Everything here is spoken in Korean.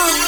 Oh.